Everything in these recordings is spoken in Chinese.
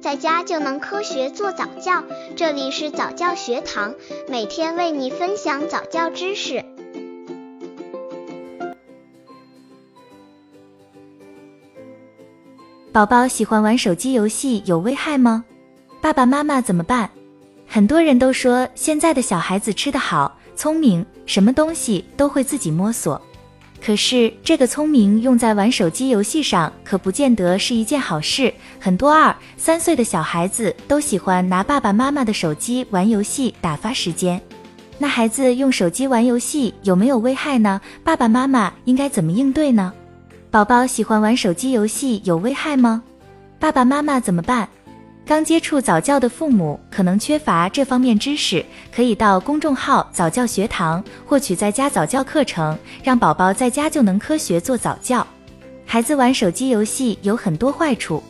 在家就能科学做早教。这里是早教学堂，每天为你分享早教知识。宝宝喜欢玩手机游戏有危害吗？爸爸妈妈怎么办？很多人都说现在的小孩子吃得好，聪明，什么东西都会自己摸索。可是这个聪明用在玩手机游戏上，可不见得是一件好事。很多二三岁的小孩子都喜欢拿爸爸妈妈的手机玩游戏打发时间。那孩子用手机玩游戏有没有危害呢？爸爸妈妈应该怎么应对呢？宝宝喜欢玩手机游戏有危害吗？爸爸妈妈怎么办？刚接触早教的父母可能缺乏这方面知识，可以到公众号早教学堂获取在家早教课程，让宝宝在家就能科学做早教。孩子玩手机游戏有很多坏处。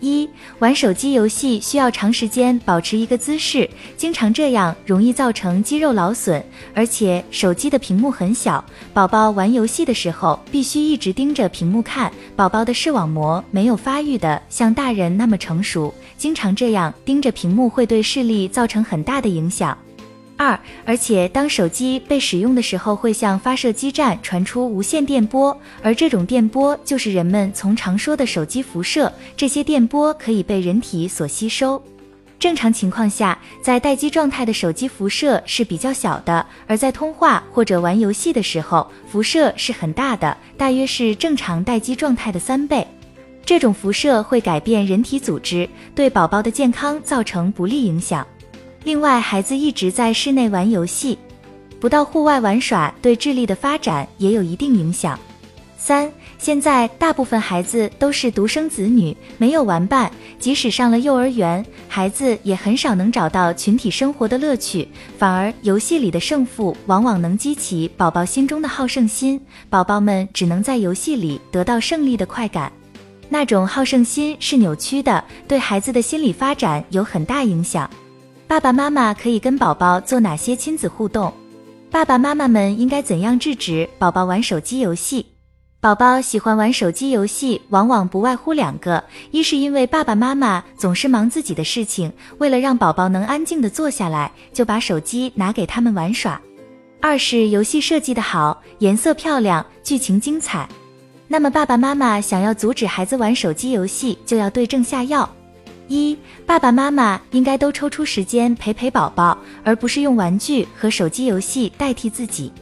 一玩手机游戏需要长时间保持一个姿势，经常这样容易造成肌肉劳损，而且手机的屏幕很小，宝宝玩游戏的时候必须一直盯着屏幕看，宝宝的视网膜没有发育的像大人那么成熟，经常这样盯着屏幕会对视力造成很大的影响。二，而且当手机被使用的时候，会向发射基站传出无线电波，而这种电波就是人们从常说的手机辐射。这些电波可以被人体所吸收。正常情况下，在待机状态的手机辐射是比较小的，而在通话或者玩游戏的时候，辐射是很大的，大约是正常待机状态的三倍。这种辐射会改变人体组织，对宝宝的健康造成不利影响。另外，孩子一直在室内玩游戏，不到户外玩耍，对智力的发展也有一定影响。三，现在大部分孩子都是独生子女，没有玩伴，即使上了幼儿园，孩子也很少能找到群体生活的乐趣，反而游戏里的胜负往往能激起宝宝心中的好胜心，宝宝们只能在游戏里得到胜利的快感，那种好胜心是扭曲的，对孩子的心理发展有很大影响。爸爸妈妈可以跟宝宝做哪些亲子互动？爸爸妈妈们应该怎样制止宝宝玩手机游戏？宝宝喜欢玩手机游戏，往往不外乎两个：一是因为爸爸妈妈总是忙自己的事情，为了让宝宝能安静的坐下来，就把手机拿给他们玩耍；二是游戏设计的好，颜色漂亮，剧情精彩。那么爸爸妈妈想要阻止孩子玩手机游戏，就要对症下药。一爸爸妈妈应该都抽出时间陪陪宝宝，而不是用玩具和手机游戏代替自己。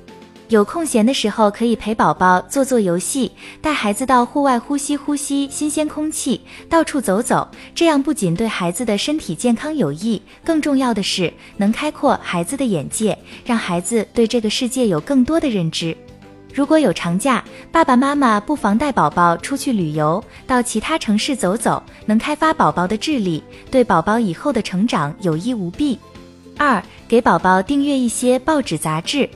有空闲的时候，可以陪宝宝做做游戏，带孩子到户外呼吸呼吸新鲜空气，到处走走。这样不仅对孩子的身体健康有益，更重要的是能开阔孩子的眼界，让孩子对这个世界有更多的认知。如果有长假，爸爸妈妈不妨带宝宝出去旅游，到其他城市走走，能开发宝宝的智力，对宝宝以后的成长有益无弊。二，给宝宝订阅一些报纸杂志。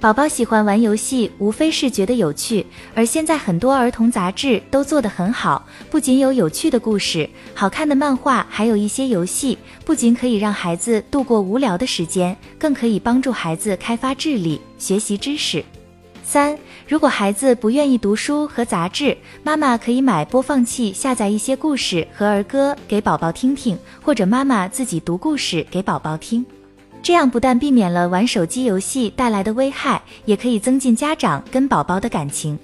宝宝喜欢玩游戏，无非是觉得有趣，而现在很多儿童杂志都做得很好，不仅有有趣的故事、好看的漫画，还有一些游戏，不仅可以让孩子度过无聊的时间，更可以帮助孩子开发智力、学习知识。三，如果孩子不愿意读书和杂志，妈妈可以买播放器，下载一些故事和儿歌给宝宝听听，或者妈妈自己读故事给宝宝听。这样不但避免了玩手机游戏带来的危害，也可以增进家长跟宝宝的感情。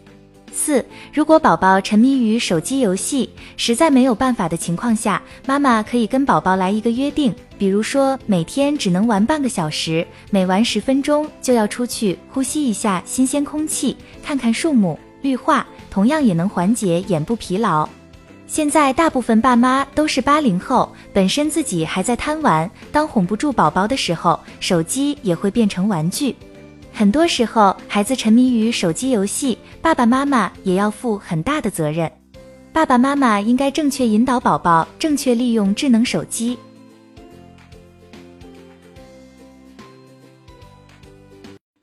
四，如果宝宝沉迷于手机游戏，实在没有办法的情况下，妈妈可以跟宝宝来一个约定，比如说每天只能玩半个小时，每玩十分钟就要出去呼吸一下新鲜空气，看看树木绿化，同样也能缓解眼部疲劳。现在大部分爸妈都是八零后，本身自己还在贪玩，当哄不住宝宝的时候，手机也会变成玩具。很多时候，孩子沉迷于手机游戏，爸爸妈妈也要负很大的责任。爸爸妈妈应该正确引导宝宝，正确利用智能手机。